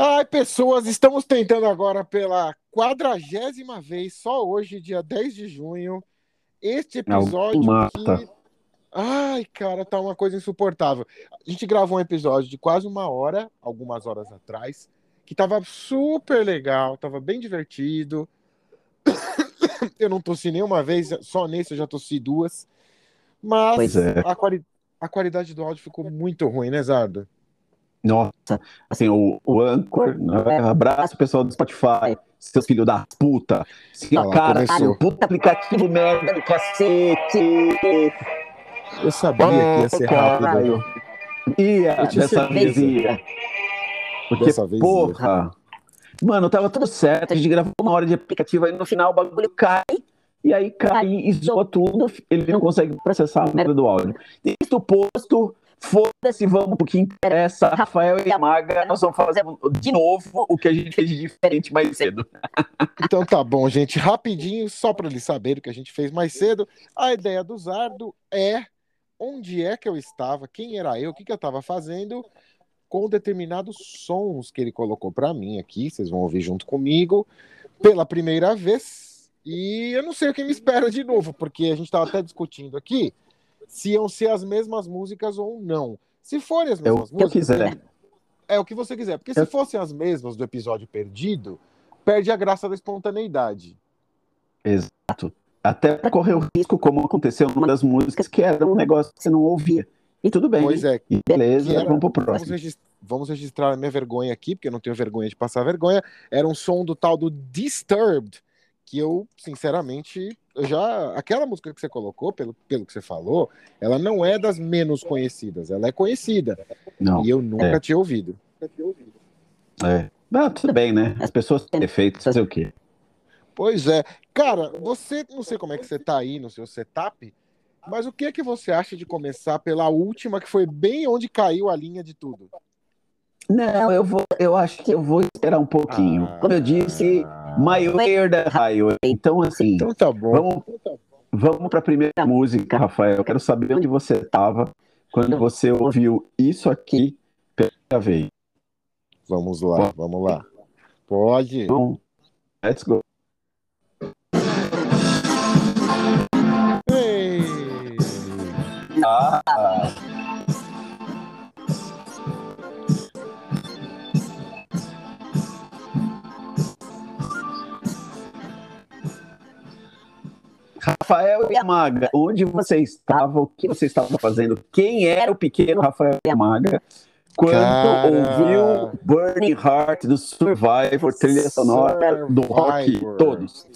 Ai, pessoas, estamos tentando agora pela quadragésima vez, só hoje, dia 10 de junho, este episódio que... Ai, cara, tá uma coisa insuportável. A gente gravou um episódio de quase uma hora, algumas horas atrás, que tava super legal, tava bem divertido. Eu não tossi nenhuma vez, só nesse eu já tossi duas. Mas é. a, quali a qualidade do áudio ficou muito ruim, né, Zardo? Nossa, assim, o, o Anchor, né? abraço pessoal do Spotify, seus filhos da puta. Esse ah, cara, puta aplicativo merda do cacete. Eu sabia que ia ser rápido. Ia, dessa vez ia. Porque, dessa vez porra, ia. mano, tava tudo certo, a gente gravou uma hora de aplicativo, aí no final o bagulho cai, e aí cai e zoa tudo, ele não consegue processar a merda do áudio. Isto posto, Foda-se, vamos pro que interessa. Rafael e a Maga, nós vamos fazer de novo o que a gente fez de diferente mais cedo. Então tá bom, gente. Rapidinho, só para eles saberem o que a gente fez mais cedo. A ideia do Zardo é onde é que eu estava, quem era eu, o que, que eu estava fazendo com determinados sons que ele colocou para mim aqui. Vocês vão ouvir junto comigo pela primeira vez. E eu não sei o que me espera de novo, porque a gente estava até discutindo aqui se iam ser as mesmas músicas ou não. Se forem as mesmas é músicas. Eu quiser. É o que você quiser. Porque eu... se fossem as mesmas do episódio perdido, perde a graça da espontaneidade. Exato. Até para correr o risco, como aconteceu numa das músicas, que era um negócio que você não ouvia. E tudo bem. Pois é. Beleza, era, vamos pro próximo. Vamos registrar, vamos registrar a minha vergonha aqui, porque eu não tenho vergonha de passar vergonha. Era um som do tal do Disturbed, que eu, sinceramente, eu já. Aquela música que você colocou, pelo, pelo que você falou, ela não é das menos conhecidas, ela é conhecida. Não, e eu nunca é. tinha ouvido. É. Ah, tudo bem, né? As pessoas têm defeitos, fazer o quê? Pois é. Cara, você, não sei como é que você tá aí no seu setup, mas o que é que você acha de começar pela última, que foi bem onde caiu a linha de tudo? Não, eu vou, eu acho que eu vou esperar um pouquinho. Ah, Como eu disse, My Way the Highway. Então, assim, então tá bom. vamos, vamos para a primeira música, Rafael. Eu quero saber onde você estava quando você ouviu isso aqui pela vez. Vamos lá, Pode. vamos lá. Pode. Então, let's go. Ei. Ah. Rafael Yamaga, onde você estava? O que você estava fazendo? Quem era o pequeno Rafael Yamaga? Quando Cara... ouviu Burning Heart do Survivor, trilha sonora do rock todos.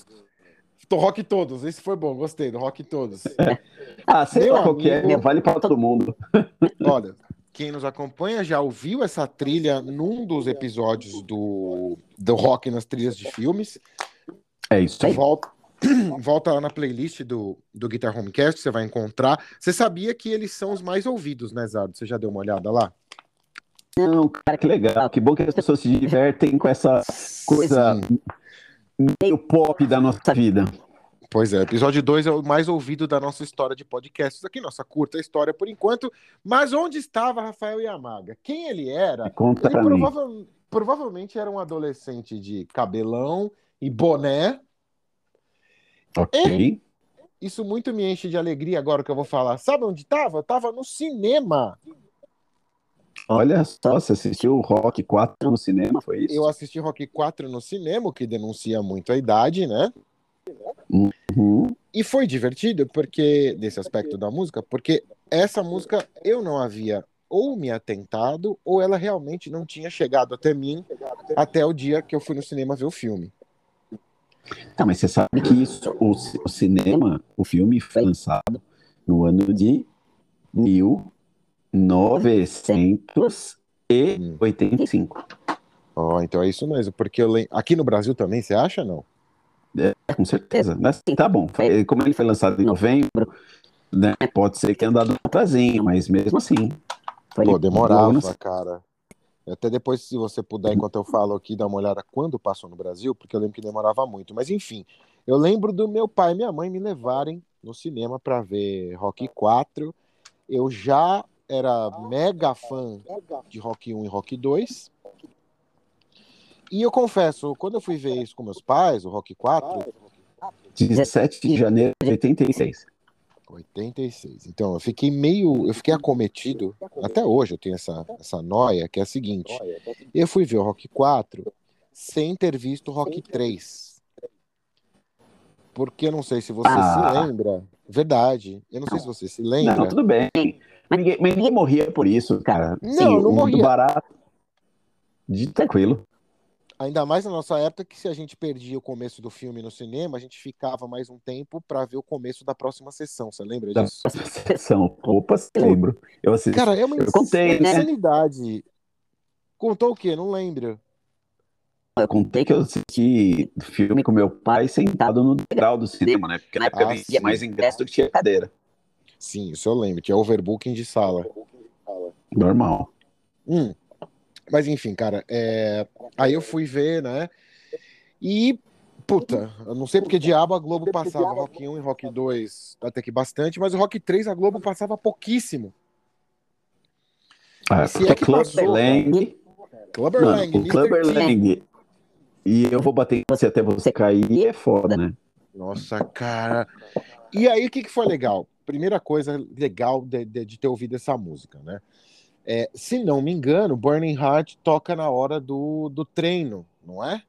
Do rock todos, esse foi bom, gostei do rock todos. ah, sei Meu lá qualquer, amigo... vale para todo mundo. Olha, quem nos acompanha já ouviu essa trilha num dos episódios do, do rock nas trilhas de filmes. É isso aí. Volta, volta lá na playlist do, do Guitar Homecast, você vai encontrar. Você sabia que eles são os mais ouvidos, né, Zardo? Você já deu uma olhada lá? Não, cara, que legal. Que bom que as pessoas se divertem com essa coisa Sim. meio pop da nossa vida. Pois é, episódio 2 é o mais ouvido da nossa história de podcasts aqui, nossa curta história por enquanto. Mas onde estava Rafael Yamaga? Quem ele era? Conta ele prova provavelmente era um adolescente de cabelão e boné, Ok. E isso muito me enche de alegria agora que eu vou falar. Sabe onde estava? Tava no cinema. Olha só, você assistiu o Rock 4 no cinema, foi isso? Eu assisti Rock 4 no cinema, que denuncia muito a idade, né? Uhum. E foi divertido, porque, nesse aspecto da música, porque essa música eu não havia ou me atentado, ou ela realmente não tinha chegado até mim até o dia que eu fui no cinema ver o filme. Tá, mas você sabe que isso, o, o cinema, o filme foi lançado no ano de 1985. Ó, oh, então é isso mesmo, porque eu lembro. Aqui no Brasil também, você acha não? É, com certeza. Mas tá bom. Como ele foi lançado em novembro, né, pode ser que andado atrasinho, mas mesmo assim. Pô, demorava, cara. Até depois, se você puder, enquanto eu falo aqui, dar uma olhada quando passou no Brasil, porque eu lembro que demorava muito. Mas enfim, eu lembro do meu pai e minha mãe me levarem no cinema para ver Rock 4. Eu já era mega fã de Rock 1 e Rock 2. E eu confesso, quando eu fui ver isso com meus pais, o Rock 4. 17 de janeiro de 86. 86. Então, eu fiquei meio. Eu fiquei acometido. Até hoje eu tenho essa, essa noia, que é a seguinte. Eu fui ver o Rock 4 sem ter visto o Rock 3. Porque eu não sei se você ah. se lembra. Verdade. Eu não sei se você se lembra. Não, tudo bem. Mas ninguém, mas ninguém morria por isso, cara. Não, Sim, não morria. Barato. De tranquilo. Ainda mais na nossa época que se a gente perdia o começo do filme no cinema, a gente ficava mais um tempo para ver o começo da próxima sessão. Você lembra disso? Da sessão. Opa, lembro. Eu assisti. Cara, é uma eu contei, né? insanidade. Contou o quê? Não lembro. Eu contei que eu assisti filme com meu pai sentado no degrau do cinema, né? Porque na época ah, eu mais ingresso do que tinha cadeira. Sim, isso eu lembro. Tinha overbooking de sala. Normal. Hum. Mas enfim, cara, é... aí eu fui ver, né? E, puta, eu não sei porque diabo a Globo passava Rock 1 e Rock 2 até que bastante, mas o Rock 3 a Globo passava pouquíssimo. Ah, Se é que Clubber passou, Lang. Clubber Lang, o Clubber Lang. E eu vou bater em você até você cair, é foda, né? Nossa, cara. E aí, o que, que foi legal? Primeira coisa legal de, de, de ter ouvido essa música, né? É, se não me engano, Burning Heart toca na hora do, do treino, não é?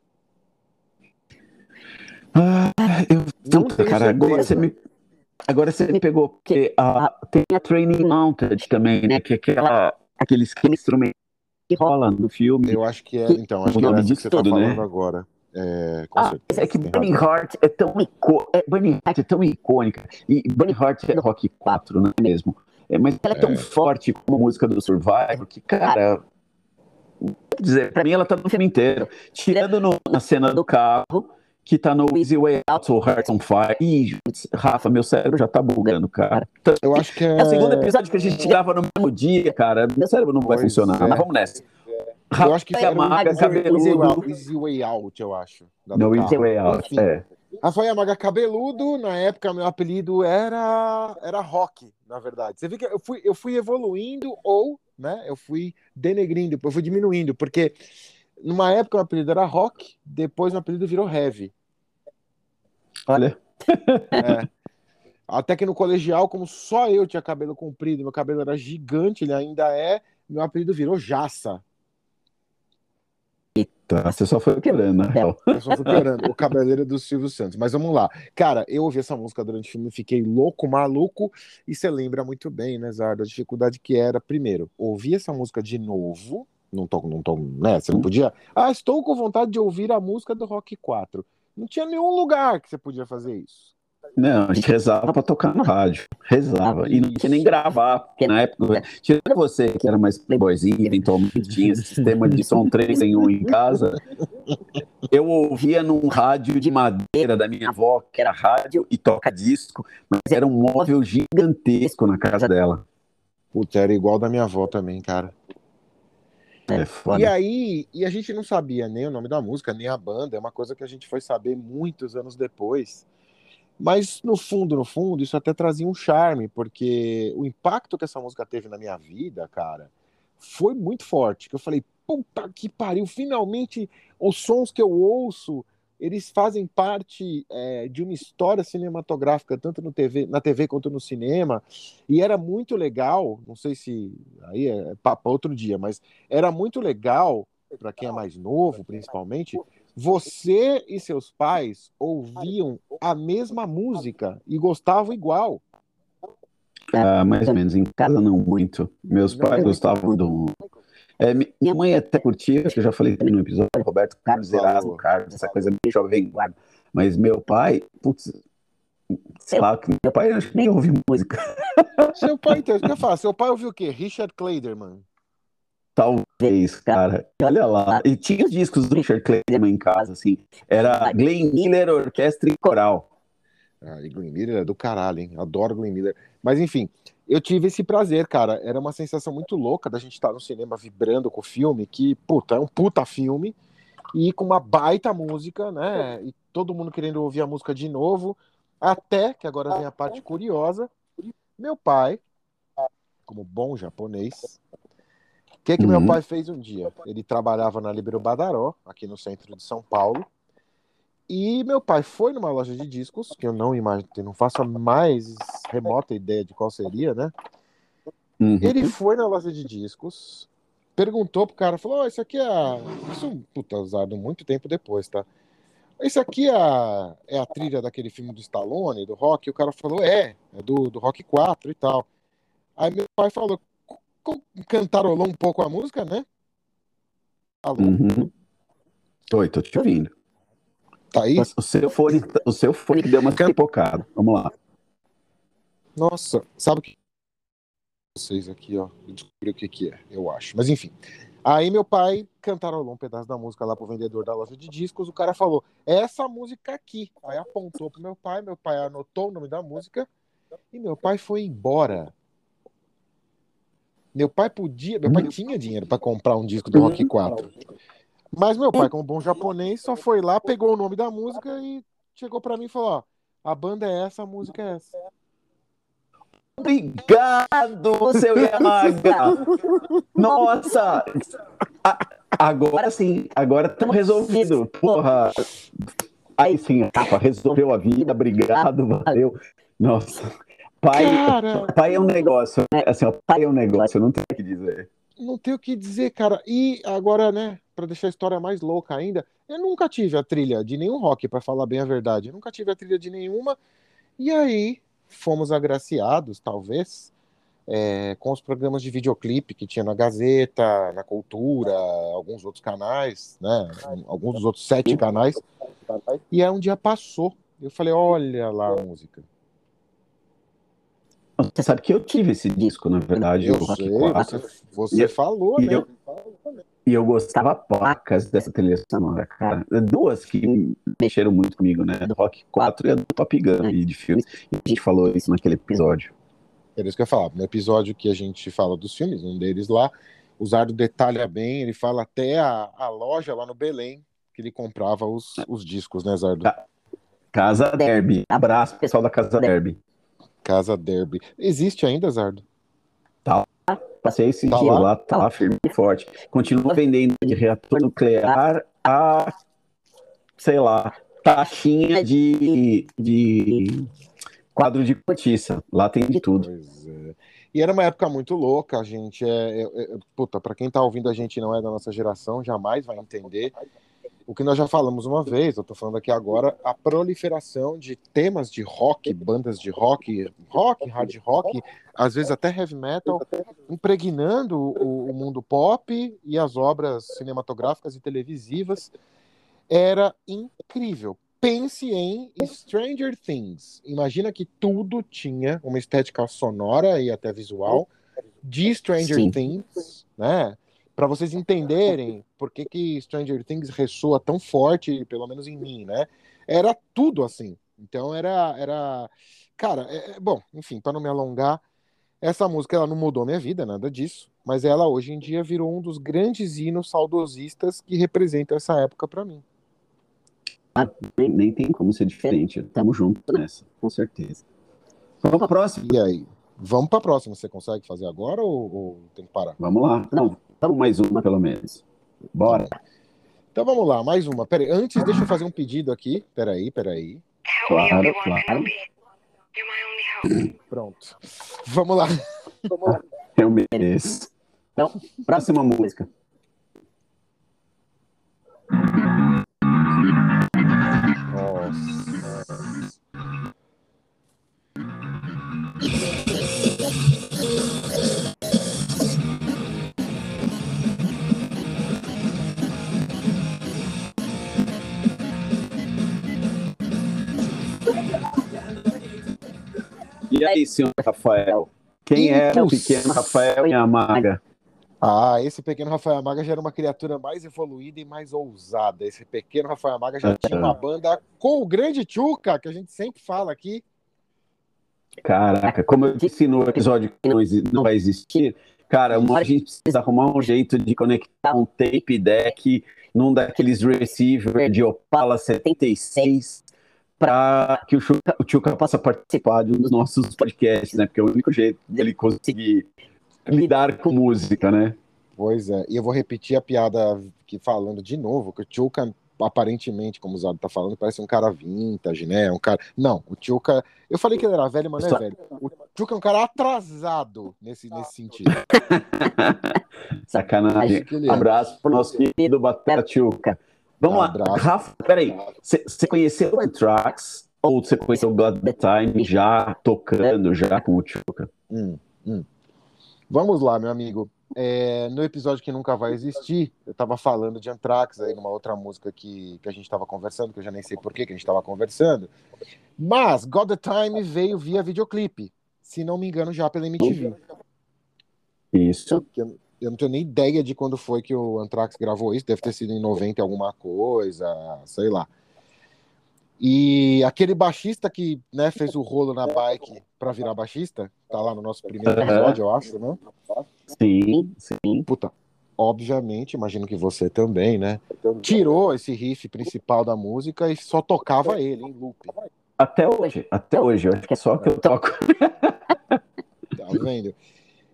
Ah, eu não cara, agora você me agora você me pegou porque a, tem a Training Mounted também, né? Que é aquela aquele instrumento que rola no filme. Eu acho que é, então, acho que é essa que você tá tudo, tá falando né? agora. É, ah, é que Burning Heart é tão icônica, é, Burning Heart é tão icônica e Burning Heart é Rock 4, não é mesmo? É, mas ela é tão é. forte como a música do Survivor que, cara. Dizer, pra mim ela tá no filme inteiro. Tirando no, na cena do carro, que tá no Easy Way Out, ou Hearts on Fire. Ih, Rafa, meu cérebro já tá bugando, cara. Então, eu acho que é. É o segundo episódio que a gente grava no mesmo dia, cara. Meu cérebro não vai pois funcionar. É. Mas vamos nessa. Eu acho que é Maga cabeludo. Easy Way Out, eu acho. No Easy Way Out, é. Rafael Maga cabeludo, na época meu apelido era era Rock, na verdade. Você vê que eu fui, eu fui evoluindo ou, né, eu fui denegrindo, eu fui diminuindo, porque numa época o apelido era Rock, depois o apelido virou Heavy. Olha. É. Até que no colegial, como só eu tinha cabelo comprido, meu cabelo era gigante, ele ainda é, meu apelido virou Jaça. Tá, você só foi querendo, né? Eu só fui querendo. O Cabeleiro do Silvio Santos. Mas vamos lá. Cara, eu ouvi essa música durante o filme, fiquei louco, maluco. E você lembra muito bem, né, Zardo? A dificuldade que era, primeiro, ouvir essa música de novo. Não tô, não tô, né? Você não podia. Ah, estou com vontade de ouvir a música do Rock 4. Não tinha nenhum lugar que você podia fazer isso. Não, a gente rezava para tocar no rádio. Rezava. E não tinha nem gravar, porque na época, tirando você que era mais playboyzinho, eventualmente tinha sistema de som 3 em 1 em casa, eu ouvia num rádio de madeira da minha avó, que era rádio e toca disco, mas era um móvel gigantesco na casa dela. Puta, era igual da minha avó também, cara. É foda. E aí, e a gente não sabia nem o nome da música, nem a banda, é uma coisa que a gente foi saber muitos anos depois. Mas no fundo, no fundo, isso até trazia um charme, porque o impacto que essa música teve na minha vida, cara, foi muito forte. Que eu falei, puta que pariu, finalmente os sons que eu ouço, eles fazem parte é, de uma história cinematográfica, tanto no TV, na TV quanto no cinema. E era muito legal, não sei se aí é papo outro dia, mas era muito legal para quem é mais novo, principalmente, você e seus pais ouviam a mesma música e gostavam igual. Ah, mais ou menos. Em casa não muito. Meus pais gostavam do. É, minha mãe até curtia, que eu já falei no episódio, Roberto Carlos, Erasmo Carlos, essa coisa bem jovem guarda. Mas meu pai, putz, sei lá, meu pai acho que nem ouve música. Seu pai, então, o que eu faço? Seu pai ouviu o quê? Richard Clayderman. Talvez, cara. Olha lá. E tinha os discos do Richard Clayman em casa, assim. Era Glenn Miller, orquestra e coral. Ah, e Glenn Miller é do caralho, hein? Adoro Glenn Miller. Mas enfim, eu tive esse prazer, cara. Era uma sensação muito louca da gente estar no cinema vibrando com o filme, que, puta, é um puta filme. E com uma baita música, né? E todo mundo querendo ouvir a música de novo. Até, que agora vem a parte curiosa, meu pai, como bom japonês, que, que uhum. meu pai fez um dia? Ele trabalhava na Libero Badaró, aqui no centro de São Paulo. E meu pai foi numa loja de discos, que eu não imagino, não faço a mais remota ideia de qual seria, né? Uhum. Ele foi na loja de discos, perguntou pro cara, falou: oh, Isso aqui é. A... Isso, puta, usado muito tempo depois, tá? Esse aqui é a, é a trilha daquele filme do Stallone, do Rock? E o cara falou: É, é do, do Rock 4 e tal. Aí meu pai falou: cantarolou um pouco a música, né? Alô? Uhum. Oi, tô te ouvindo. Tá aí? O seu fone, o seu fone deu uma pipocada. Vamos lá. Nossa, sabe o que vocês aqui, ó, descobri o que que é, eu acho. Mas enfim. Aí meu pai cantarolou um pedaço da música lá pro vendedor da loja de discos, o cara falou, é essa música aqui. Aí apontou pro meu pai, meu pai anotou o nome da música e meu pai foi embora. Meu pai podia, meu pai tinha dinheiro para comprar um disco do Rock 4. Mas meu pai, como bom japonês, só foi lá, pegou o nome da música e chegou para mim e falou: ó, a banda é essa, a música é essa. Obrigado, seu Yamaga! Nossa! Agora sim, agora estamos resolvido. Porra! Aí sim, Rafa, resolveu a vida, obrigado, valeu. Nossa. Pai, cara, pai é um negócio, né? Assim, ó, pai é um negócio, não tenho o que dizer. Não tenho o que dizer, cara. E agora, né, para deixar a história mais louca ainda, eu nunca tive a trilha de nenhum rock, para falar bem a verdade. Eu nunca tive a trilha de nenhuma. E aí, fomos agraciados, talvez, é, com os programas de videoclipe que tinha na Gazeta, na Cultura, alguns outros canais, né? Alguns dos outros sete canais. E aí um dia passou. Eu falei, olha lá a música. Você sabe que eu tive esse disco, na verdade, eu sei, 4. Você, você falou, e né? Eu, e eu gostava placas dessa trilha sonora, cara. Duas que mexeram muito comigo, né? Do Rock 4 e a do Top Gun e de filmes. E a gente falou isso naquele episódio. Era isso que eu ia falar. No episódio que a gente fala dos filmes, um deles lá, o Zardo detalha bem, ele fala até a, a loja lá no Belém que ele comprava os, os discos, né, Zardo? Casa Derby. Abraço, pessoal da Casa Derby. Casa Derby. Existe ainda, Zardo? Tá. Passei esse tá dia lá? lá, tá lá firme e forte. Continua vendendo de reator nuclear a, sei lá, taxinha de, de quadro de cortiça. Lá tem de tudo. É. E era uma época muito louca, gente. É, é, é, puta, pra quem tá ouvindo a gente não é da nossa geração, jamais vai entender o que nós já falamos uma vez, eu estou falando aqui agora, a proliferação de temas de rock, bandas de rock, rock, hard rock, às vezes até heavy metal, impregnando o, o mundo pop e as obras cinematográficas e televisivas. Era incrível. Pense em Stranger Things. Imagina que tudo tinha uma estética sonora e até visual de Stranger Sim. Things, né? Para vocês entenderem por que, que Stranger Things ressoa tão forte, pelo menos em mim, né? Era tudo assim. Então era, era, cara, é, é bom, enfim, para não me alongar, essa música ela não mudou minha vida, nada disso, mas ela hoje em dia virou um dos grandes hinos saudosistas que representam essa época para mim. Ah, nem, nem, tem como ser diferente. Tamo junto nessa, com certeza. Vamos para próxima. E aí? Vamos para a próxima. Você consegue fazer agora ou, ou, tem que parar? Vamos lá. Não, Vamos mais uma, pelo menos. Bora. Então vamos lá, mais uma. Peraí, antes, deixa eu fazer um pedido aqui. Peraí, peraí. Claro, claro. Pronto. Vamos lá. Vamos lá. Eu mereço. Então, próxima música. E aí, senhor Rafael? Quem é o pequeno Rafael Yamaga? Ah, esse pequeno Rafael Yamaga já era uma criatura mais evoluída e mais ousada. Esse pequeno Rafael Yamaga já tinha uma banda com o grande Chuca, que a gente sempre fala aqui. Caraca, como eu disse no episódio que não vai existir, cara, a gente precisa arrumar um jeito de conectar um tape deck num daqueles receiver de Opala 76 para que o Chuca, o Chuca possa participar de um dos nossos podcasts, né? Porque é o único jeito dele conseguir lidar com música, né? Pois é, e eu vou repetir a piada que falando de novo, que o Tchuca, aparentemente, como o Zado tá falando, parece um cara vintage, né? Um cara. Não, o Tchuca. Eu falei que ele era velho, mas não é velho. O Tchuca é um cara atrasado nesse, nesse sentido. Sacanagem. É. Abraço pro nosso querido Batata Tchuca. Vamos lá, Rafa, peraí. Você conheceu o Anthrax ou você conheceu o God the Time já tocando, já com o Tchuca? Hum, hum. Vamos lá, meu amigo. É, no episódio que nunca vai existir, eu estava falando de Anthrax aí numa outra música que, que a gente estava conversando, que eu já nem sei por que a gente estava conversando. Mas God the Time veio via videoclipe, se não me engano, já pela MTV. Isso. Eu, eu não tenho nem ideia de quando foi que o Anthrax gravou isso, deve ter sido em 90 alguma coisa, sei lá. E aquele baixista que né, fez o rolo na bike para virar baixista, tá lá no nosso primeiro episódio, eu acho, né? Sim, sim. Puta, obviamente, imagino que você também, né? Tirou esse riff principal da música e só tocava ele em loop. Até hoje, até hoje, eu acho que é só que eu toco. tá vendo?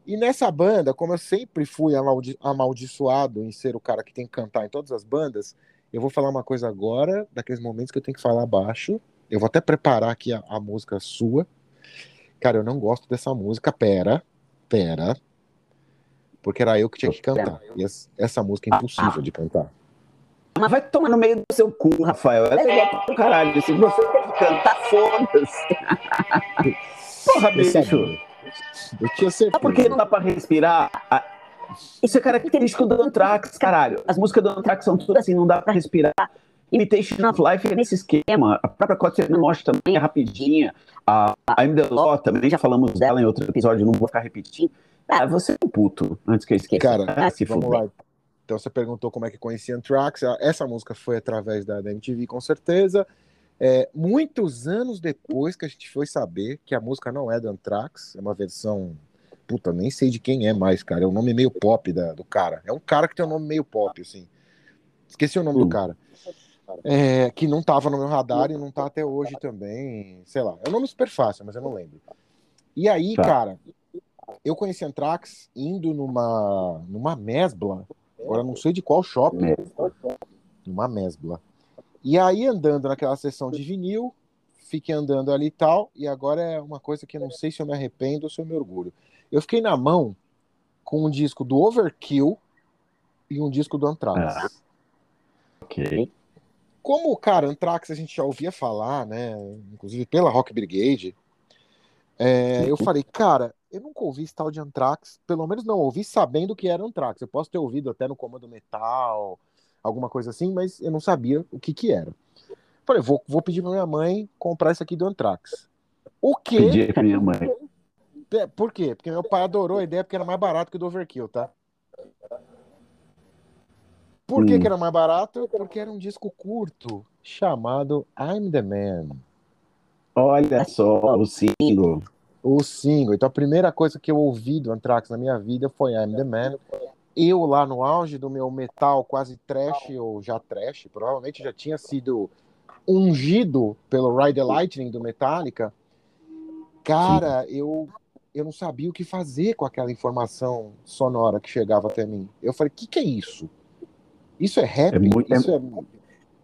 E nessa banda, como eu sempre fui amaldi amaldiçoado em ser o cara que tem que cantar em todas as bandas, eu vou falar uma coisa agora, daqueles momentos que eu tenho que falar baixo. Eu vou até preparar aqui a, a música sua. Cara, eu não gosto dessa música. Pera, pera. Porque era eu que tinha que cantar. E essa, música é impossível de cantar. Mas vai tomar no meio do seu cu, Rafael. É legal pro caralho. Se você tem que cantar, foda-se. Porra, bicho. Eu tinha certeza. Sabe por que não dá pra respirar? Isso é característico do Anthrax, caralho. As músicas do Anthrax são tudo assim, não dá pra respirar. Imitation of Life é nesse esquema. A própria Cotton Mostra também é rapidinha. A I'm the Law também, já falamos dela em outro episódio, não vou ficar repetindo. Ah, você é um puto, antes que eu esqueça. Cara, ah, se vamos lá. Então você perguntou como é que conhecia Anthrax. Essa música foi através da, da MTV, com certeza. É, muitos anos depois que a gente foi saber que a música não é do Anthrax, é uma versão. Puta, nem sei de quem é mais, cara. É um nome meio pop da, do cara. É um cara que tem um nome meio pop, assim. Esqueci o nome do hum. cara. É, que não tava no meu radar e não tá até hoje também. Sei lá. É um nome super fácil, mas eu não lembro. E aí, tá. cara, eu conheci Anthrax indo numa, numa mesbla. Agora não sei de qual shopping. Numa mesbla. E aí, andando naquela sessão de vinil, fiquei andando ali e tal, e agora é uma coisa que eu não sei se eu me arrependo ou se eu me orgulho. Eu fiquei na mão com um disco do Overkill e um disco do Anthrax. Ah, ok. Como, cara, Anthrax a gente já ouvia falar, né? Inclusive pela Rock Brigade. É, eu falei, cara, eu nunca ouvi esse tal de Anthrax, pelo menos não ouvi sabendo que era Anthrax. Eu posso ter ouvido até no Comando Metal, alguma coisa assim, mas eu não sabia o que que era. Falei, vou, vou pedir pra minha mãe comprar isso aqui do Anthrax. O que? Pedi pra minha mãe. Por quê? Porque meu pai adorou a ideia porque era mais barato que o do Overkill, tá? Por que, hum. que era mais barato? Porque era um disco curto chamado I'm the Man. Olha só, o single. O single. Então a primeira coisa que eu ouvi do Anthrax na minha vida foi I'm the Man eu lá no auge do meu metal quase trash ou já trash, provavelmente já tinha sido ungido pelo Ride the Lightning do Metallica. Cara, eu eu não sabia o que fazer com aquela informação sonora que chegava até mim. Eu falei, o que, que é isso? Isso é rap? É muito, isso é... é...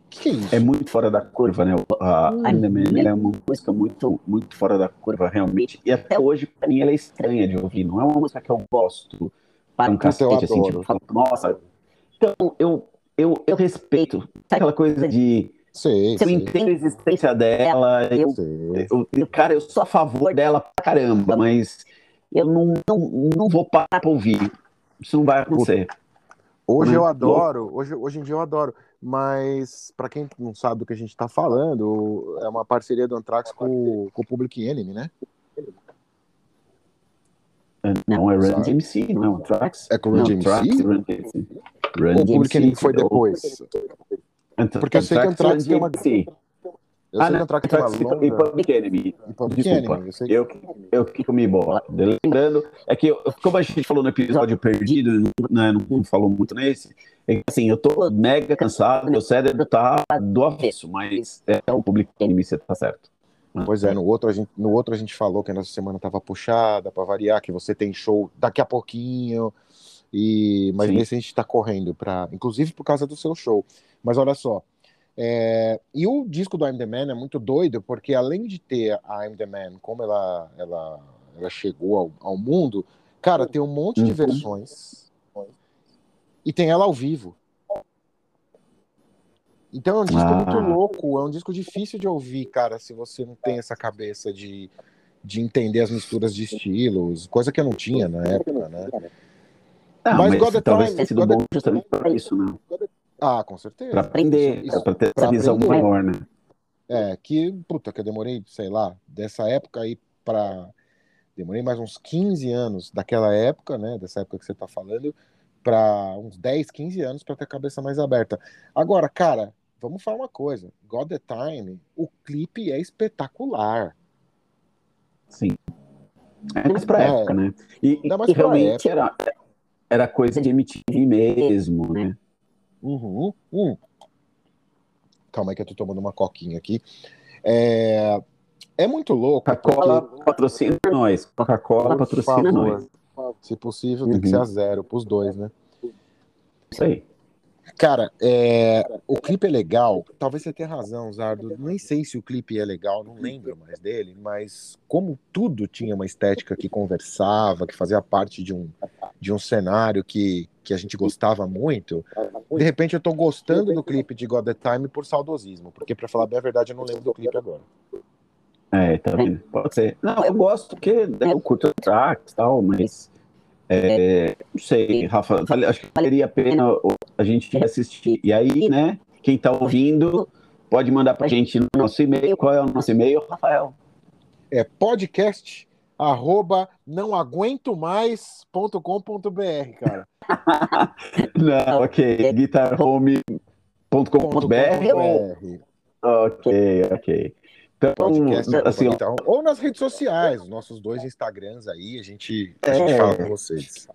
Que é, isso? é muito fora da curva, né? A hum. É uma música muito, muito fora da curva, realmente. E até hoje, pra mim, ela é estranha de ouvir. Não é uma música que eu gosto para um cacete, assim, tipo, falo, nossa. Então, eu, eu, eu respeito, sabe aquela coisa de. Sim, eu entendo a existência dela, eu, eu, eu, cara, eu sou a favor dela pra caramba, mas eu não, não, não vou parar pra ouvir. Isso não vai acontecer. Hoje eu adoro, hoje, hoje em dia eu adoro, mas para quem não sabe do que a gente tá falando, é uma parceria do Anthrax com, com o Public Enemy, né? Não, é Run DMC, não é um Trax? É com Run DMC? Run DMC. Run Ou porque foi depois? Porque eu sei que o Anthrax tem uma... Eu ah, sei que o Anthrax tem uma longa... E Public Enemy. Desculpa, eu, eu que comi bola. Lembrando, é que eu, como a gente falou no episódio perdido, né, não falou muito nesse, é que, assim, eu tô mega cansado, meu cérebro tá do avesso, mas é o Public Enemy, você tá certo. Pois é, no outro, a gente, no outro a gente falou que a nossa semana estava puxada, para variar, que você tem show daqui a pouquinho. E, mas Sim. nesse a gente está correndo para, inclusive por causa do seu show. Mas olha só, é, e o disco do I'm the Man é muito doido, porque além de ter a I'm the Man, como ela, ela, ela chegou ao, ao mundo, cara, tem um monte de uhum. versões e tem ela ao vivo. Então é um disco ah. muito louco, é um disco difícil de ouvir, cara, se você não tem essa cabeça de, de entender as misturas de estilos, coisa que eu não tinha na época, né? Não, mas, mas God talvez tenha sido bom justamente para isso, né? Ah, com certeza. Para aprender, para ter essa visão aprender. maior, né? É, que, puta, que eu demorei, sei lá, dessa época aí para Demorei mais uns 15 anos daquela época, né? Dessa época que você tá falando, para uns 10, 15 anos para ter a cabeça mais aberta. Agora, cara, vamos falar uma coisa. God the Time, o clipe é espetacular. Sim. É mais pra é, época, né? E, e realmente era, era coisa de MTV mesmo, né? Uhum, uhum. Calma aí que eu tô tomando uma coquinha aqui. É, é muito louco. Coca-Cola porque... patrocina nós. Coca-Cola patrocina nós. Se possível, uhum. tem que ser a zero pros dois, né? Isso aí. Cara, é, o clipe é legal. Talvez você tenha razão, Zardo. Nem sei se o clipe é legal, não lembro mais dele, mas como tudo tinha uma estética que conversava, que fazia parte de um, de um cenário que, que a gente gostava muito, de repente eu tô gostando do clipe de God the Time por saudosismo, porque para falar bem a verdade eu não lembro do clipe agora. É, tá vendo? Pode ser. Não, eu gosto porque né, eu curto tracks e tal, mas é, não sei, Rafa, acho que valeria a pena a gente assistir. E aí, né, quem tá ouvindo pode mandar pra gente no nosso e-mail. Qual é o nosso e-mail, Rafael? É podcast arroba não aguento mais.com.br, cara. não, ok. guitarhome.com.br. Ok, ok. Então, podcast, assim, então, ou nas redes sociais, nossos dois Instagrams aí, a gente, a gente é, fala com vocês.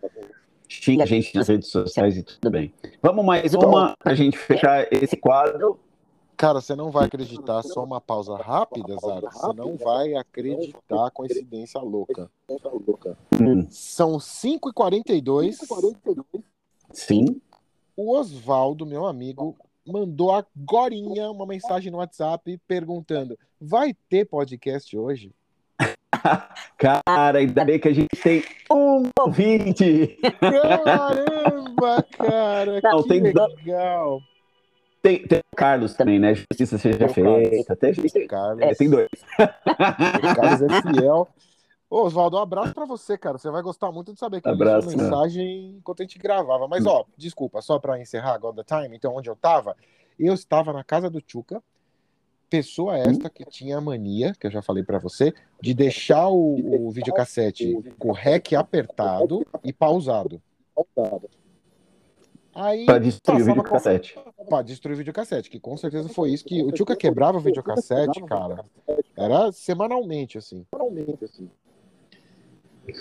Xinga a gente nas redes sociais e tudo bem. Vamos mais uma pra gente fechar esse quadro. Cara, você não vai acreditar, só uma pausa rápida, Zara. Você não vai acreditar coincidência louca. Hum. São 5h42. Sim. O Oswaldo, meu amigo, mandou agora uma mensagem no WhatsApp perguntando: vai ter podcast hoje? Cara, ainda bem que a gente tem um ouvinte! Caramba, cara! Não, que tem legal! Tem, tem o Carlos também, né? Justiça seja feita. Tem, tem, Carlos. É, tem dois. O Carlos é fiel. Ô, Oswaldo, um abraço pra você, cara. Você vai gostar muito de saber que abraço, eu mensagem enquanto a gente gravava. Mas, ó, desculpa, só pra encerrar God the Time, então, onde eu tava, eu estava na casa do Chuca, pessoa esta que tinha a mania, que eu já falei para você, de deixar o, o videocassete com o REC apertado e pausado. Aí para destruir o videocassete. Para destruir o videocassete, que com certeza foi isso que o Tchuca quebrava o videocassete, cara. Era semanalmente assim. Semanalmente assim.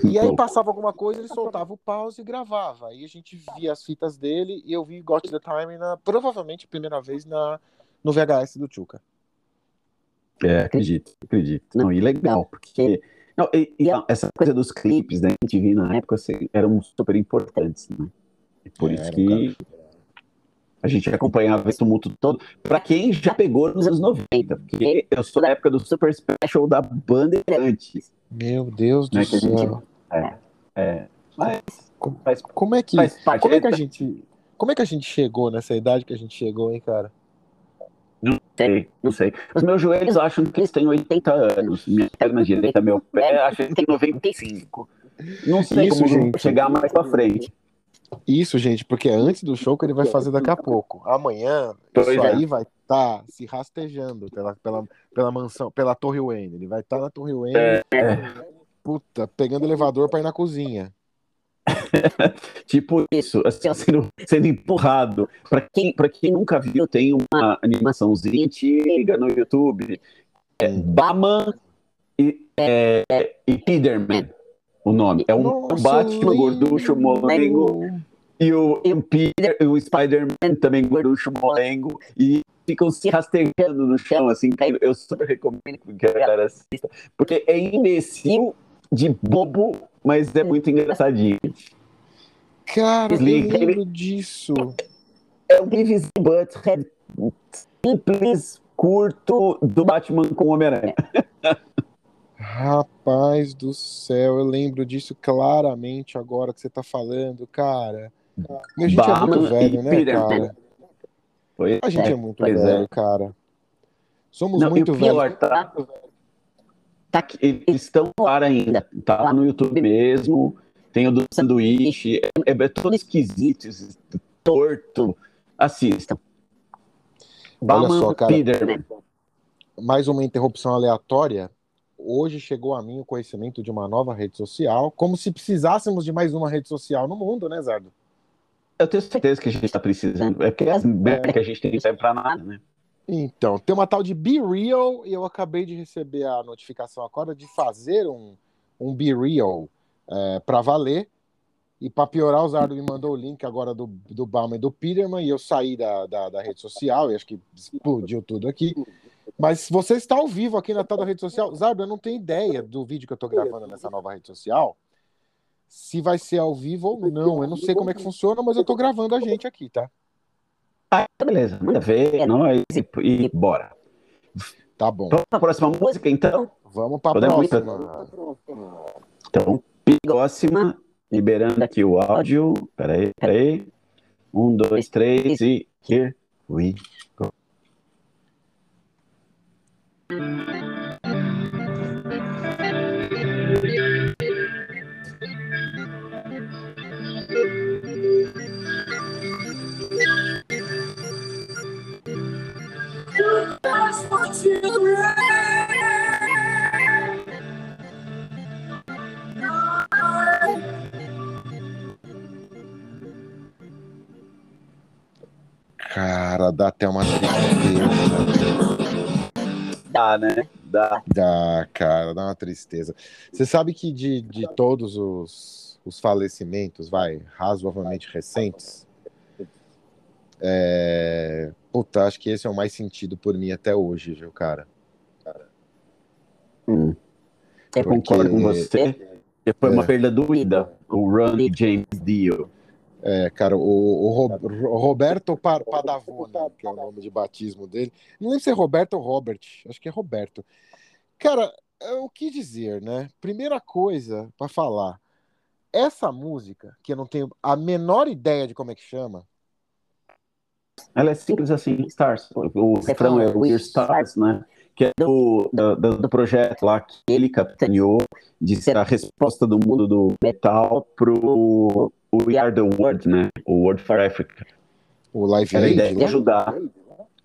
E aí passava alguma coisa, ele soltava o pause e gravava. Aí a gente via as fitas dele e eu vi Got the Time na, provavelmente a primeira vez na, no VHS do Chuka. É, acredito, acredito. Não, e legal, porque não, e, e essa coisa dos clipes da MTV na época assim, eram super importantes, né? E por é, isso que a gente acompanhava esse tumulto todo. Para quem já pegou nos anos 90, porque eu sou da época do Super Special da Bandeirantes. Meu Deus do céu. Gente, é, é, mas, mas, como é que, como é que a gente, como é que a gente chegou nessa idade que a gente chegou, hein, cara? Não sei, não sei. Os meus joelhos acham que eles têm 80 anos. Minha perna direita, meu pé, acho que tem 95. Não sei Isso, como gente. chegar mais pra frente. Isso, gente, porque é antes do show que ele vai fazer daqui a pouco. Amanhã, pois isso é. aí vai estar tá se rastejando pela, pela, pela mansão, pela Torre Wayne. Ele vai estar tá na Torre Wayne, é. puta, pegando elevador para ir na cozinha. tipo isso, assim, sendo, sendo empurrado. Para quem, quem nunca viu, tem uma animaçãozinha antiga no YouTube. É Baman e, é, e Peterman o nome. É um Nossa, Batman gorducho molengo e o, e o Peter, o Spider-Man também gorducho molengo e ficam se rastejando no chão, assim, eu super recomendo que a galera assista, porque é imbecil de bobo, mas é muito engraçadinho. Cara, eu lembro disso. É o Beavis Butthead simples, curto, do Batman com o Homem-Aranha. Rapaz do céu, eu lembro disso claramente agora que você tá falando, cara. A gente Batman é muito velho, né, cara? Pois a gente é, é muito velho, é. cara. Somos Não, muito velhos. Tá, tá aqui, eles estão no ar ainda. Tá lá no YouTube mesmo. Tem o do sanduíche. É, é todo esquisito, torto. Assistam. Olha só, cara. Peter. Mais uma interrupção aleatória. Hoje chegou a mim o conhecimento de uma nova rede social, como se precisássemos de mais uma rede social no mundo, né, Zardo? Eu tenho certeza que a gente está precisando. É porque as merda que a gente tem não serve para nada, né? Então, tem uma tal de Be Real e eu acabei de receber a notificação agora de fazer um, um Be Real é, para valer. E para piorar, o Zardo me mandou o link agora do, do Bauman e do Peterman e eu saí da, da, da, rede social e acho que explodiu tudo aqui. Mas você está ao vivo aqui na tal da rede social. Zardo, eu não tenho ideia do vídeo que eu estou gravando nessa nova rede social. Se vai ser ao vivo ou não. Eu não sei como é que funciona, mas eu estou gravando a gente aqui, tá? Ah, beleza. Manda ver, nós e, e bora. Tá bom. Vamos para a próxima música, então? Vamos para a próxima. Então, próxima, liberando aqui o áudio. Peraí, peraí. Um, dois, três e here we go. Cara, dá até uma tristeza. Dá, né? Dá. Dá, cara, dá uma tristeza. Você sabe que de, de todos os, os falecimentos, vai, razoavelmente recentes, é... Puta, acho que esse é o mais sentido por mim até hoje, viu, cara? Hum. Eu Porque... concordo com você. Foi é. uma perda doída, o Ronnie James Dio. É, cara, o, o, o Roberto Padavona, que é o nome de batismo dele. Não lembro se é Roberto ou Robert, acho que é Roberto. Cara, é o que dizer, né? Primeira coisa para falar, essa música, que eu não tenho a menor ideia de como é que chama. Ela é simples assim, Stars. O refrão é We're Stars, né? Que é do, do, do projeto lá que ele capitaneou de ser a resposta do mundo do metal pro We Are the World, né? O World for Africa. O Live Aid, ideia de ajudar.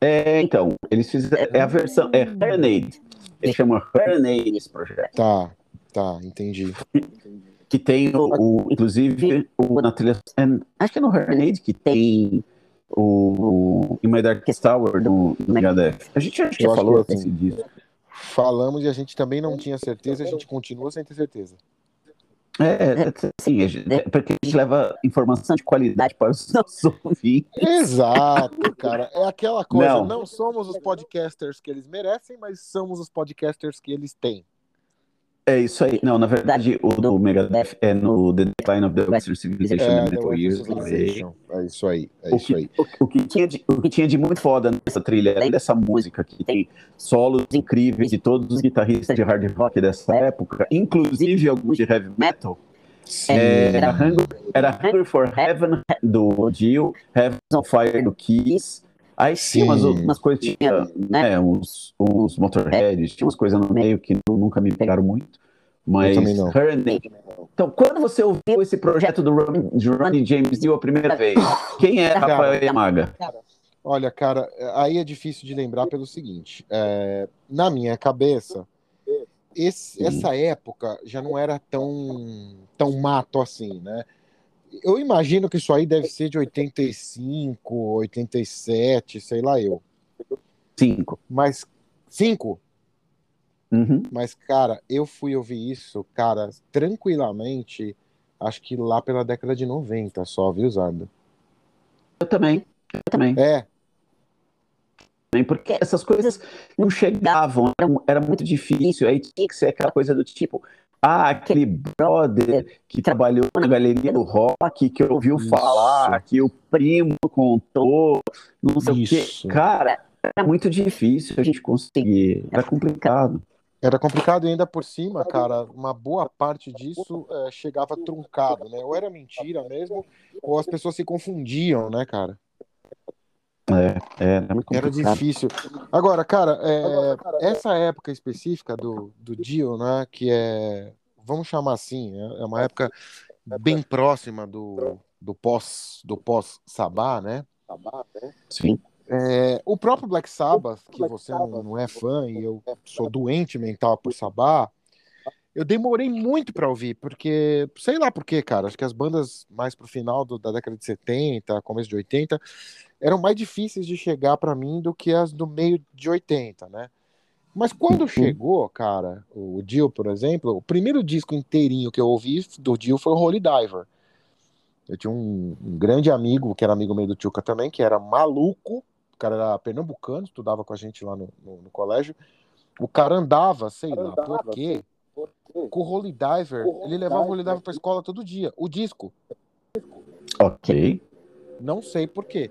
É, então, eles fizeram. É a versão. É Serenade. Ele chama Serenade esse projeto. Tá, tá, entendi. que tem o, o, inclusive, o, na trilha. É, acho que é no Serenade que tem o, o In My Darkest Tower do, do Megadeth. A gente já, já falou assim, disso. Falamos e a gente também não tinha certeza, a gente continua sem ter certeza. É, é, sim, é, porque a gente leva informação de qualidade para os nossos ouvintes. Exato, cara. É aquela coisa, não. não somos os podcasters que eles merecem, mas somos os podcasters que eles têm. É isso aí. Não, na verdade, o do Megadeth é no The Decline of the Western Civilization é, Metal Years. É isso aí, é isso que, aí. O, o, que tinha de, o que tinha de muito foda nessa trilha, além dessa música que tem solos incríveis de todos os guitarristas de hard rock dessa época, inclusive alguns de heavy metal, é, era, Hungry, era Hungry for Heaven do Dio, Heaven on Fire do Kiss, Aí sim, umas, umas coisas, tinha né, uns, uns Motorheads, tinha umas coisas no meio que nunca me pegaram muito. Mas Então, quando você ouviu esse projeto do Ronnie James Dio a primeira vez, quem é Rafael Yamaga? Olha, cara, aí é difícil de lembrar pelo seguinte: é, na minha cabeça, esse, essa época já não era tão, tão mato assim, né? Eu imagino que isso aí deve ser de 85, 87, sei lá eu. Cinco. Mas. Cinco? Uhum. Mas, cara, eu fui ouvir isso, cara, tranquilamente, acho que lá pela década de 90 só, viu, Zardo? Eu também. Eu também. É. Porque essas coisas não chegavam, era, era muito difícil, aí tinha que ser aquela coisa do tipo, ah, aquele brother que trabalhou na galeria do rock, que ouviu Isso. falar, que o primo contou, não sei Isso. o quê. Cara, era muito difícil a gente conseguir, era complicado. Era complicado e ainda por cima, cara, uma boa parte disso é, chegava truncado, né? Ou era mentira mesmo, ou as pessoas se confundiam, né, cara? É, é era, era difícil. Agora, cara, é, essa época específica do, do Dio, né, que é, vamos chamar assim, é, é uma época bem próxima do, do pós do pós Sabá, né? Sim. É, o próprio Black Sabbath, que você não, não, é fã e eu sou doente mental por Sabbath, eu demorei muito para ouvir, porque, sei lá por quê, cara, acho que as bandas mais pro final do, da década de 70, começo de 80, eram mais difíceis de chegar para mim do que as do meio de 80, né? Mas quando uhum. chegou, cara, o Dio, por exemplo, o primeiro disco inteirinho que eu ouvi do Dio foi o Holy Diver. Eu tinha um, um grande amigo, que era amigo meio do Tchuca também, que era maluco o cara era pernambucano, estudava com a gente lá no, no, no colégio. O cara andava, sei lá, andava, por quê? Com o Holy Diver, ele levava o Holy Diver pra escola todo dia. O disco. Ok. Não sei por quê.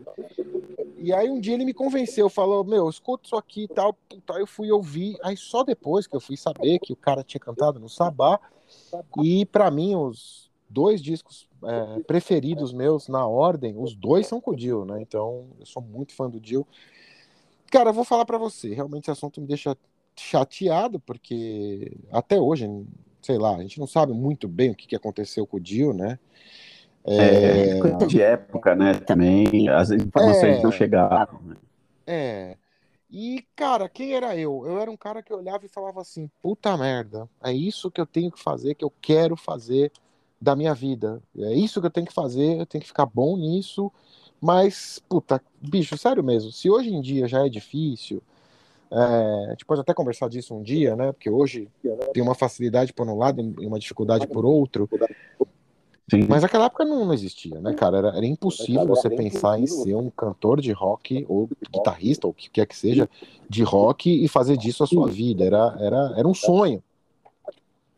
E aí um dia ele me convenceu, falou, meu, escuta isso aqui e tal. Aí eu fui ouvir, aí só depois que eu fui saber que o cara tinha cantado no Sabá. E para mim, os dois discos é, preferidos meus na ordem, os dois são com o Dio, né? Então, eu sou muito fã do Dio. Cara, eu vou falar para você, realmente esse assunto me deixa chateado, porque até hoje, sei lá, a gente não sabe muito bem o que, que aconteceu com o Dio, né? É, é coisa de época, né? Também as informações é, não chegaram. Né? É. E, cara, quem era eu? Eu era um cara que olhava e falava assim: puta merda, é isso que eu tenho que fazer, que eu quero fazer da minha vida. É isso que eu tenho que fazer, eu tenho que ficar bom nisso. Mas, puta, bicho, sério mesmo, se hoje em dia já é difícil, é, a gente pode até conversar disso um dia, né? Porque hoje tem uma facilidade por um lado e uma dificuldade por outro. Sim. Mas naquela época não, não existia, né, cara? Era, era impossível você pensar em ser um cantor de rock ou guitarrista, ou o que quer que seja, de rock e fazer disso a sua vida. Era, era, era um sonho.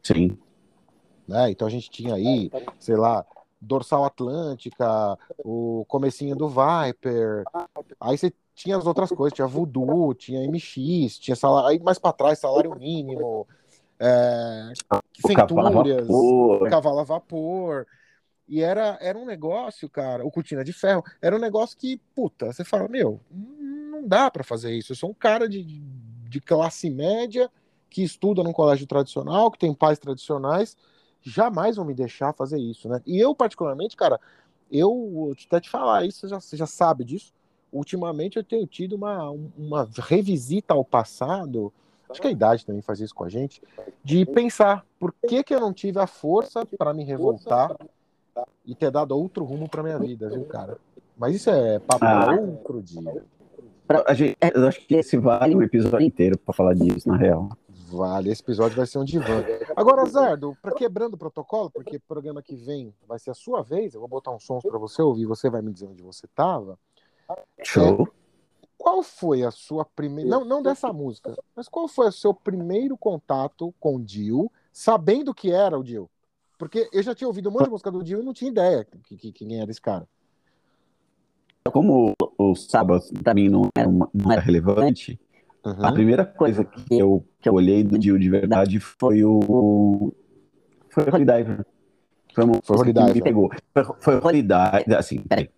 Sim. Né? Então a gente tinha aí, sei lá, Dorsal Atlântica, o comecinho do Viper. Aí você tinha as outras coisas, tinha Voodoo, tinha MX, tinha salário, aí mais para trás salário mínimo, é, Centúrias, Cavalo a Vapor. E era, era um negócio, cara, o Cortina de Ferro, era um negócio que, puta, você fala, meu, não dá para fazer isso. Eu sou um cara de, de classe média que estuda num colégio tradicional, que tem pais tradicionais, jamais vão me deixar fazer isso, né? E eu, particularmente, cara, eu até te falar isso, você já, você já sabe disso. Ultimamente eu tenho tido uma, uma revisita ao passado, acho que a idade também faz isso com a gente, de pensar por que, que eu não tive a força para me revoltar e ter dado outro rumo para minha vida, viu, cara? Mas isso é papo ah, outro dia. Pra, gente, eu acho que esse vale um episódio inteiro para falar disso, na real. Vale, esse episódio vai ser um divã. Agora, Zardo, para quebrando o protocolo, porque o programa que vem vai ser a sua vez, eu vou botar uns sons para você ouvir, você vai me dizer onde você estava. Show. É, qual foi a sua primeira, não, não dessa música, mas qual foi o seu primeiro contato com o Dio, sabendo que era o Dio? Porque eu já tinha ouvido um monte de música do Dio e não tinha ideia que, que, quem era esse cara. Como o Sabbath para mim não era, uma, não era relevante, Uhum. A primeira coisa que eu, que eu olhei do Dio de verdade foi o. Foi o Holy Diver. Foi, uma foi Holy Diver. me pegou. Foi, foi Holy Diver, assim, peraí.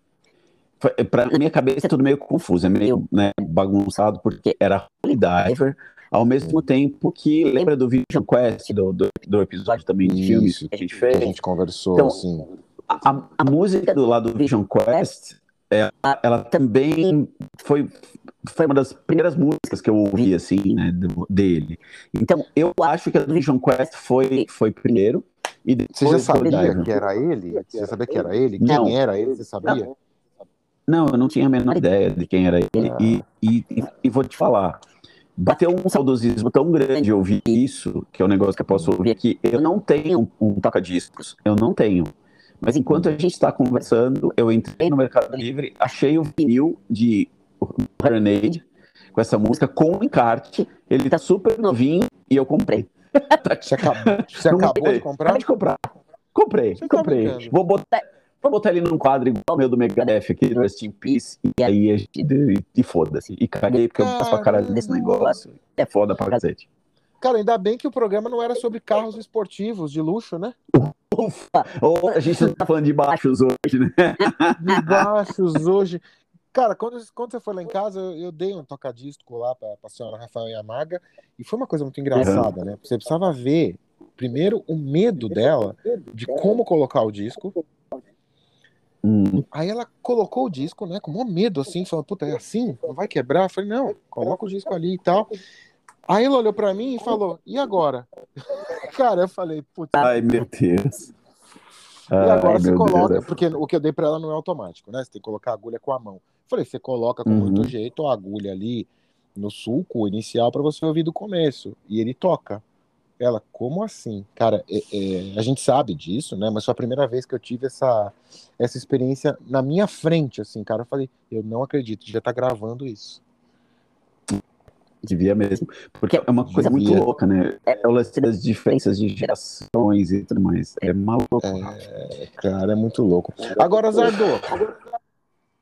Pra minha cabeça é tudo meio confuso, é meio né, bagunçado, porque era Holy Diver, ao mesmo tempo que lembra do Vision Quest, do, do, do episódio também de filmes que a gente fez. Que a gente conversou, então, assim. A, a música do lado do Vision Quest, ela, é, ela também foi foi uma das primeiras músicas que eu ouvi, assim, né, dele. Então, eu acho que a Vision Quest foi, foi primeiro. E você já sabia que era ele? Você sabia que era ele? Quem não. era ele? Você sabia? Não, eu não tinha a menor ideia de quem era ele. E, e, e, vou te falar, bateu um saudosismo tão grande ouvir isso, que é um negócio que eu posso ouvir aqui. Eu não tenho um toca-discos, eu não tenho. Mas enquanto a gente está conversando, eu entrei no Mercado Livre, achei o vinil de Grenade com essa música com encarte. Ele tá super novinho e eu comprei. Você acabou, você acabou de comprar? Acabei de comprar. Comprei, você tá comprei. Tá vou botar. Vou botar ele num quadro igual o meu do Megadeth aqui, do Rest in Peace, e aí a gente. E, foda-se. E caguei, porque eu passo pra caralho desse negócio. É foda pra cacete. Cara, ainda bem que o programa não era sobre carros esportivos de luxo, né? Ufa! A gente tá falando de baixos hoje, né? De baixos hoje. Cara, quando, quando você foi lá em casa, eu, eu dei um tocadisco lá pra, pra senhora Rafael Yamaga, e foi uma coisa muito engraçada, né? Você precisava ver, primeiro, o medo dela de como colocar o disco. Hum. Aí ela colocou o disco, né, com um medo, assim, falando, puta, é assim? Não vai quebrar? Eu falei, não, coloca o disco ali e tal. Aí ela olhou pra mim e falou, e agora? Cara, eu falei, putz. Ai, meu Deus. E agora Ai, você coloca, Deus. porque o que eu dei pra ela não é automático, né? Você tem que colocar a agulha com a mão. Eu falei, você coloca com uhum. muito jeito a agulha ali no sulco inicial para você ouvir do começo. E ele toca. Ela, como assim? Cara, é, é, a gente sabe disso, né? Mas foi a primeira vez que eu tive essa, essa experiência na minha frente, assim, cara. Eu falei, eu não acredito, já tá gravando isso. Devia mesmo. Porque é uma coisa Devia. muito louca, né? É o lance das diferenças de gerações e tudo mais. É maluco. É, cara, é muito louco. Agora, Zardo,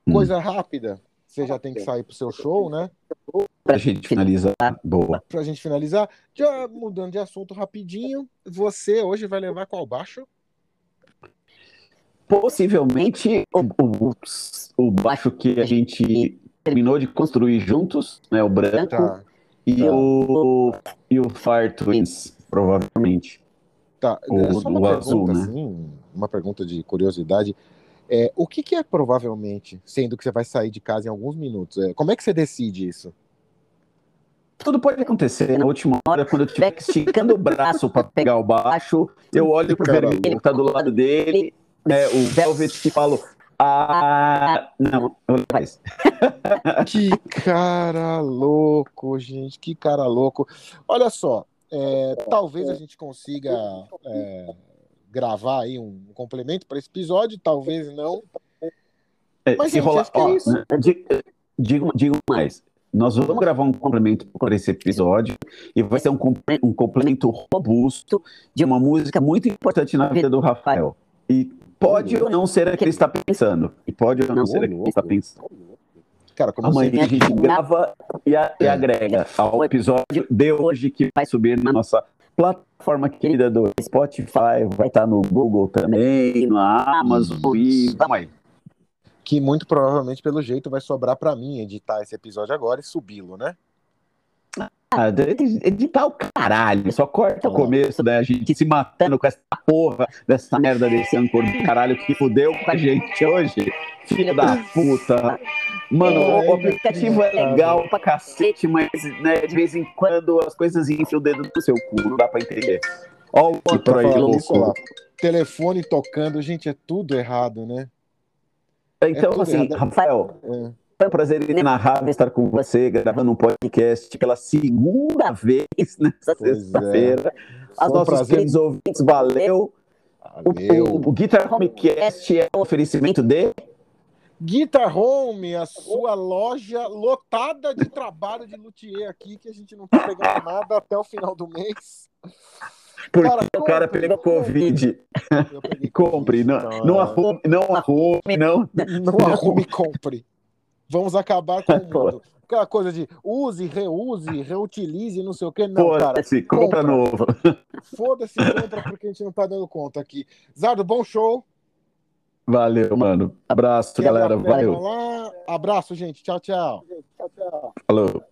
hum. coisa rápida. Você já tem que sair pro seu show, né? Pra gente finalizar, boa. Pra gente finalizar, já mudando de assunto rapidinho, você hoje vai levar qual baixo? Possivelmente o, o, o baixo que a gente terminou de construir juntos, né? O branco tá, e, tá. O, e o Fire Twins, provavelmente. Tá, o, só uma pergunta, azul, né? Assim, uma pergunta de curiosidade. É, o que, que, é provavelmente, sendo que você vai sair de casa em alguns minutos? É, como é que você decide isso? Tudo pode acontecer na última hora, quando eu estiver esticando o braço para pegar o baixo, eu olho pro vermelho que tá do lado dele, é, o Velvet e falo, ah, não, faz. que cara louco, gente, que cara louco. Olha só, é, talvez a gente consiga é, gravar aí um complemento para esse episódio, talvez não. É, Mas, gente, rolar, ó, é isso. Né, digo, digo mais. Nós vamos gravar um complemento para esse episódio e vai ser um, um complemento robusto de uma música muito importante na vida do Rafael. E Pode ou não ser a que ele está pensando. E pode ou não ser a que ele está pensando. Cara, como Amanhã a gente grava e, a, e agrega ao episódio de hoje que vai subir na nossa plataforma querida do Spotify, vai estar no Google também, na Amazon e vamos aí. Que muito provavelmente, pelo jeito, vai sobrar para mim editar esse episódio agora e subi-lo, né? Ah, editar o caralho, só corta o começo, né? A gente se matando com essa porra dessa merda desse ancor do caralho que fudeu com a gente hoje. Filho da puta. Mano, o, o aplicativo é legal pra cacete, mas né, de vez em quando as coisas enfiam o dedo no seu cu, não dá pra entender. Ó, o que tá aí, louco. Telefone tocando, gente, é tudo errado, né? Então, é assim, errado. Rafael. É foi um prazer inenarrável estar com você, gravando um podcast pela segunda vez nessa é. sexta-feira. É. As nossos queridos ouvintes, valeu. valeu. O, o, o Guitar Homecast é um oferecimento de... Guitar Home, a sua loja lotada de trabalho de luthier aqui, que a gente não tá pegando nada até o final do mês. Porque cara, o cara pegou Covid. compre, não, não arrume, não arrume, não. Não arrume, compre. Vamos acabar com o mundo. Aquela coisa de use, reuse, reutilize, não sei o que. Não, cara. Se compra, compra novo. Foda-se, compra, porque a gente não tá dando conta aqui. Zardo, bom show. Valeu, mano. Abraço, galera. Valeu. Lá. Abraço, gente. Tchau, tchau. Tchau, tchau. Falou.